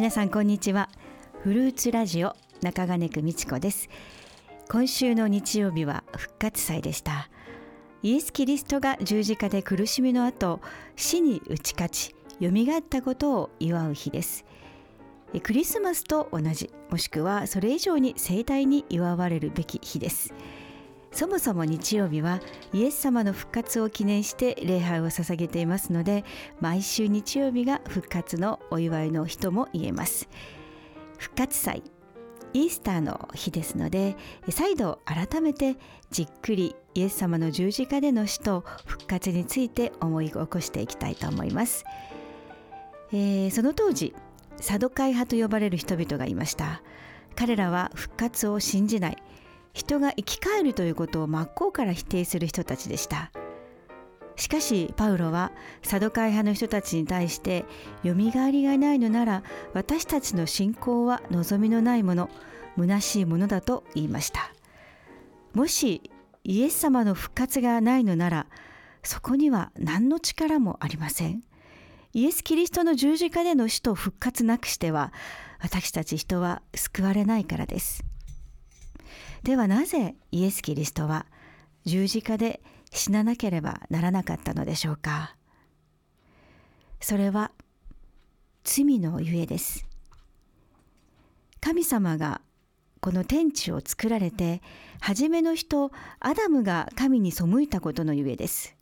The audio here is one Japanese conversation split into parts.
皆さんこんにちは。フルーツラジオ中金久美智子です。今週の日曜日は復活祭でした。イエス・キリストが十字架で苦しみの後死に打ち勝ちよみがえったことを祝う日です。クリスマスと同じもしくはそれ以上に盛大に祝われるべき日です。そもそも日曜日はイエス様の復活を記念して礼拝を捧げていますので毎週日曜日が復活のお祝いの日とも言えます。復活祭イースターの日ですので再度改めてじっくりイエス様の十字架での死と復活について思い起こしていきたいと思います、えー、その当時サドカイ派と呼ばれる人々がいました。彼らは復活を信じない。人が生き返るということを真っ向から否定する人たちでした。しかしパウロはサドカイ派の人たちに対してよみがえりがないのなら私たちの信仰は望みのないもの虚しいものだと言いました。もしイエス様の復活がないのならそこには何の力もありません。イエス・キリストの十字架での死と復活なくしては私たち人は救われないからです。ではなぜイエス・キリストは十字架で死ななければならなかったのでしょうか？それは罪のゆえです。神様がこの天地を作られて初めの人アダムが神に背いたことのゆえです。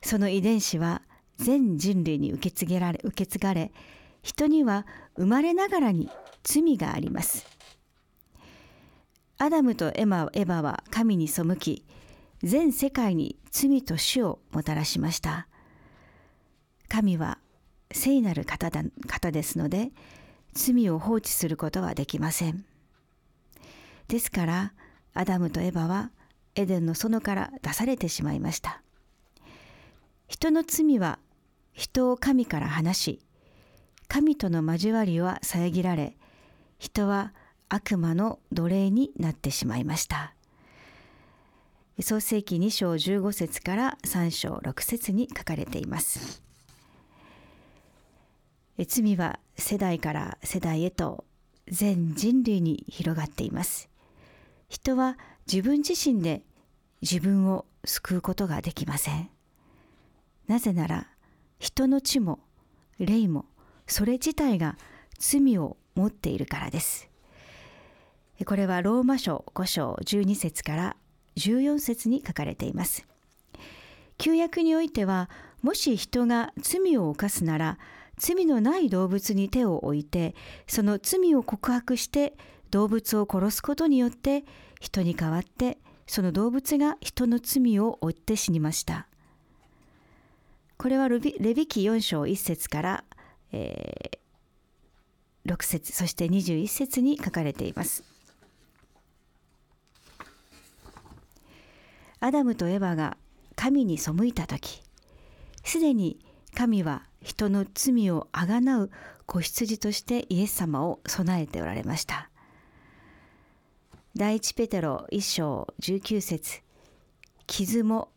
その遺伝子は全人類に受け継げられ受け継がれ人には生まれながらに罪があります。アダムとエマエバは神に背き全世界に罪と死をもたらしました。神は聖なる方だ方ですので罪を放置することはできません。ですからアダムとエバはエデンの園から出されてしまいました。人の罪は人を神から離し神との交わりは遮られ人は悪魔の奴隷になってしまいました。創世記2章15節から3章6節に書かれています。罪は世代から世代へと全人類に広がっています。人は自分自身で自分を救うことができません。なぜなら人の血も霊もそれ自体が罪を持っているからです。これはローマ書5章12節から14節に書かれています。旧約においては、もし人が罪を犯すなら、罪のない動物に手を置いて、その罪を告白して動物を殺すことによって、人に代わってその動物が人の罪を負って死にました。これはレビキ4章1節から、えー、6節そして21節に書かれています。アダムとエバが神に背いた時すでに神は人の罪をあがなう子羊としてイエス様を備えておられました。第一ペテロ一章19節傷も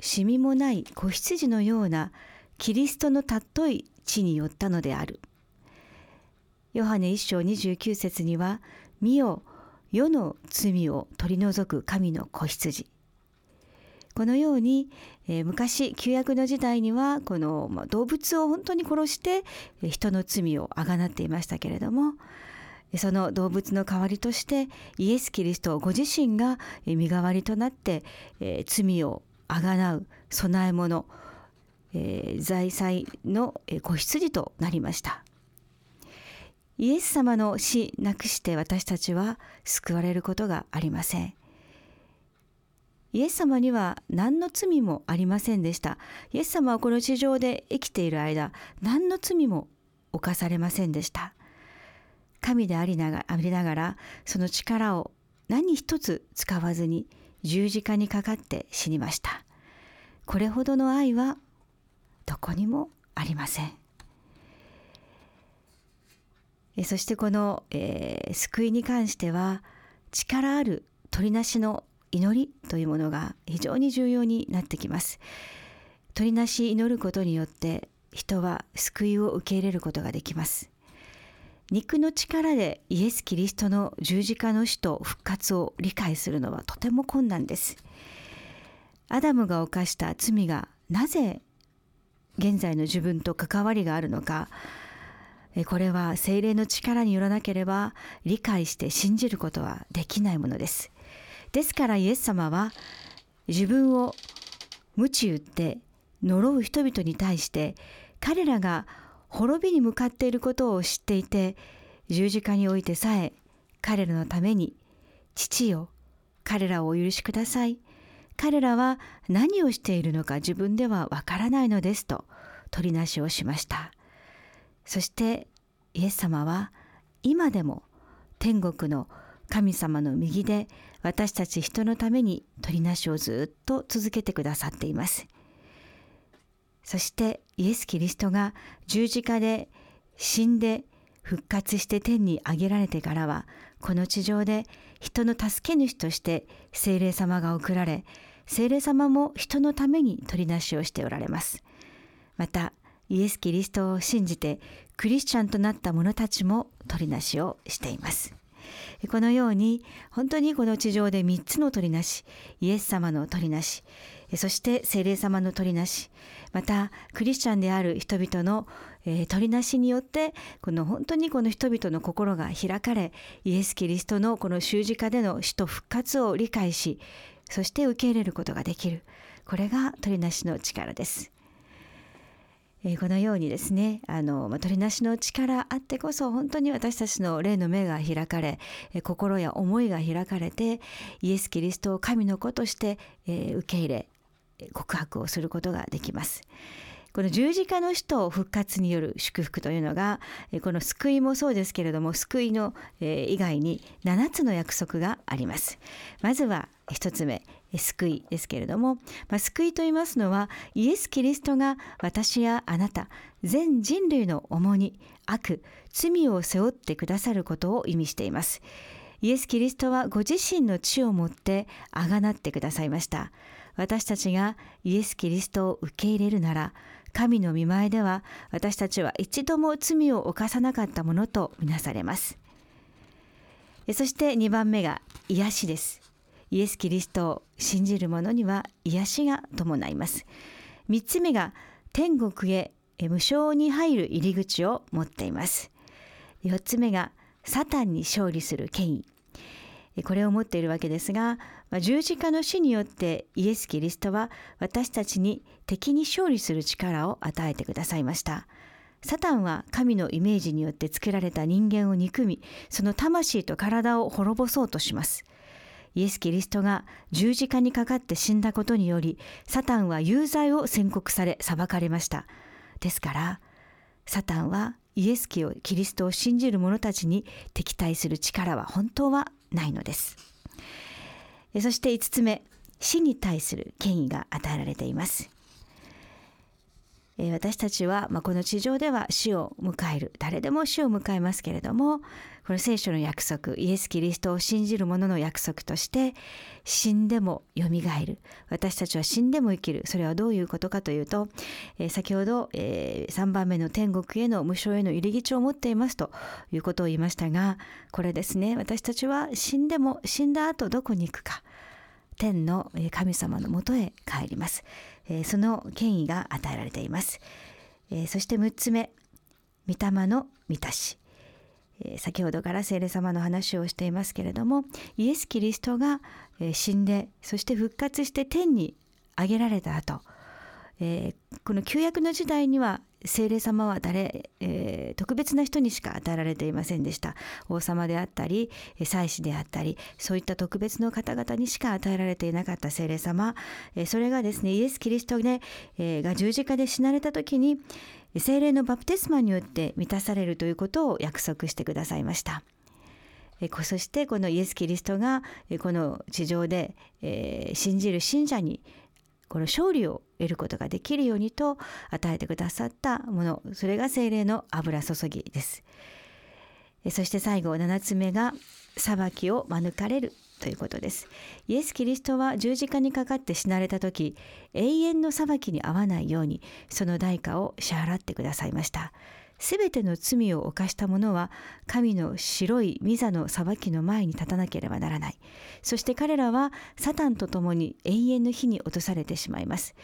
シミもない子羊のようなキリストの尊い地によったのである。ヨハネ一章29節には「見よ世の罪を取り除く神の子羊」このように、えー、昔旧約の時代にはこの、まあ、動物を本当に殺して人の罪をあがなっていましたけれどもその動物の代わりとしてイエス・キリストご自身が身代わりとなって、えー、罪をあがなう供え物、えー、財産の子羊となりました。イエス様の死なくして私たちは救われることがありません。イエス様には何の罪もありませんでした。イエス様はこの地上で生きている間、何の罪も犯されませんでした。神でありながありながら、その力を何一つ使わずに十字架にかかって死にました。これほどの愛はどこにもありません。そしてこの、えー、救いに関しては力ある取りなしの祈りというものが非常に重要になってきます。取りなし祈ることによって人は救いを受け入れることができます。肉の力でイエス・キリストの十字架の死と復活を理解するのはとても困難です。アダムが犯した罪がなぜ現在の自分と関わりがあるのかこれは精霊の力によらなければ理解して信じることはできないものです。ですからイエス様は自分を鞭打って呪う人々に対して彼らが滅びに向かっていることを知っていて十字架においてさえ彼らのために父よ彼らをお許しください。彼らは何をしているのか自分ではわからないのですと取りなしをしました。そしてイエス様は今でも天国の神様の右で私たち人のために取りなしをずっと続けてくださっています。そしてイエス・キリストが十字架で死んで復活して天に上げられてからはこの地上で人の助け主として聖霊様が送られ聖霊様も人のために取りなしをしておられます。またイエス・キリストを信じてクリスチャンとなった者たちも取りなしをしています。このように本当にこの地上で3つの取りなしイエス様の取りなしそして聖霊様の取りなしまたクリスチャンである人々の、えー、取りなしによってこの本当にこの人々の心が開かれイエス・キリストのこの十字架での死と復活を理解しそして受け入れることができるこれが取りなしの力です。えー、このようにですねあの、まあ、取りなしの力あってこそ本当に私たちの霊の目が開かれ、えー、心や思いが開かれてイエス・キリストを神の子として、えー、受け入れ告白をすることができます。この十字架の死と復活による祝福というのがこの救いもそうですけれども救いの以外に7つの約束がありますまずは1つ目救いですけれども、まあ、救いと言いますのはイエス・キリストが私やあなた全人類の重荷悪罪を背負ってくださることを意味しています。イエス・キリストはご自身の血をもってあがなってくださいました。私たちがイエス・キリストを受け入れるなら神の見前では私たちは一度も罪を犯さなかったものとみなされます。そして2番目が癒しです。イエス・キリストを信じる者には癒しが伴います。3つ目が天国へ無償に入る入り口を持っています。4つ目がサタンに勝利する権威。これを持っているわけですが十字架の死によってイエス・キリストは私たちに敵に勝利する力を与えてくださいました。サタンは神のイメージによって作られた人間を憎みその魂と体を滅ぼそうとします。イエス・キリストが十字架にかかって死んだことによりサタンは有罪を宣告され裁かれました。ですからサタンはイエス・キリストを信じる者たちに敵対する力は本当はないのです。そして5つ目死に対する権威が与えられています。え私たちは、まあ、この地上では死を迎える。誰でも死を迎えますけれどもこの聖書の約束イエス・キリストを信じる者の約束として死んでもよみがえる。私たちは死んでも生きる。それはどういうことかというと、え、先ほど、え、3番目の天国への無償への入り口を持っていますということを言いましたがこれですね。私たちは死んでも死んだ後どこに行くか。天の神様のもとへ帰ります。その権威が与えられています。そして6つ目、御霊の満たし。先ほどから聖霊様の話をしていますけれどもイエス・キリストが死んでそして復活して天に上げられた後え、この旧約の時代には聖霊様は誰、えー、特別な人にしか与えられていませんでした王様であったり祭司であったりそういった特別の方々にしか与えられていなかった聖霊様、えー、それがですねイエス・キリスト、ねえー、が十字架で死なれた時に聖霊のバプテスマによって満たされるということを約束してくださいました。そしてこのイエス・キリストがこの地上で信じる信者にこの勝利を得ることができるようにと与えてくださったもの。それが精霊の油注ぎです。そして最後7つ目が裁きを免れるということです。イエス・キリストは十字架にかかって死なれた時永遠の裁きに合わないようにその代価を支払ってくださいました。すべての罪を犯した者は神の白い御座の裁きの前に立たなければならない。そして彼らはサタンと共に永遠の火に落とされてしまいます。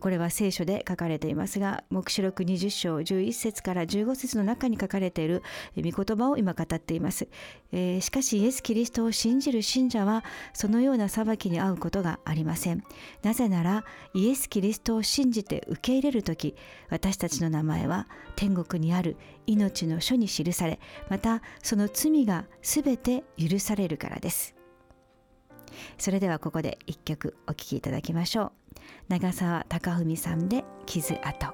これは聖書で書かれていますが黙示録20章11節から15節の中に書かれている御言葉を今語っています、えー、しかしイエス・キリストを信じる信者はそのような裁きに遭うことがありません。なぜならイエス・キリストを信じて受け入れる時私たちの名前は天国にあるある命の書に記されまたその罪が全て許されるからです。それではここで一曲お聴きいただきましょう。長澤貴文さんで傷跡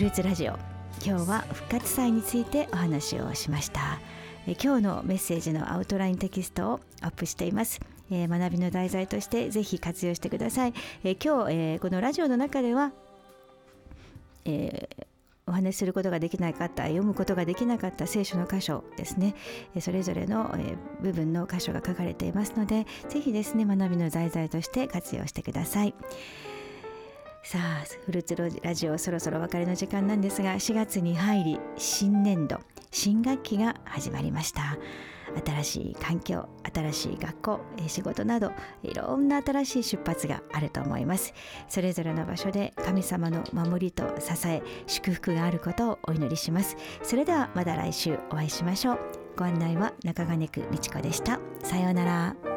フルーツラジオ。今日は復活祭についてお話をしました。今日のメッセージのアウトラインテキストをアップしています、え、学びの題材としてぜひ活用してください、え、今日、えー、このラジオの中では、えお話しすることができなかった読むことができなかった聖書の箇所ですね。それぞれの部分の箇所が書かれていますのでぜひですね学びの題材として活用してください。さあフルーツラジオそろそろお別れの時間なんですが4月に入り新年度新学期が始まりました。新しい環境新しい学校仕事などいろんな新しい出発があると思います。それぞれの場所で神様の守りと支え祝福があることをお祈りします。それではまた来週お会いしましょう。ご案内は中金区美智子でした。さようなら。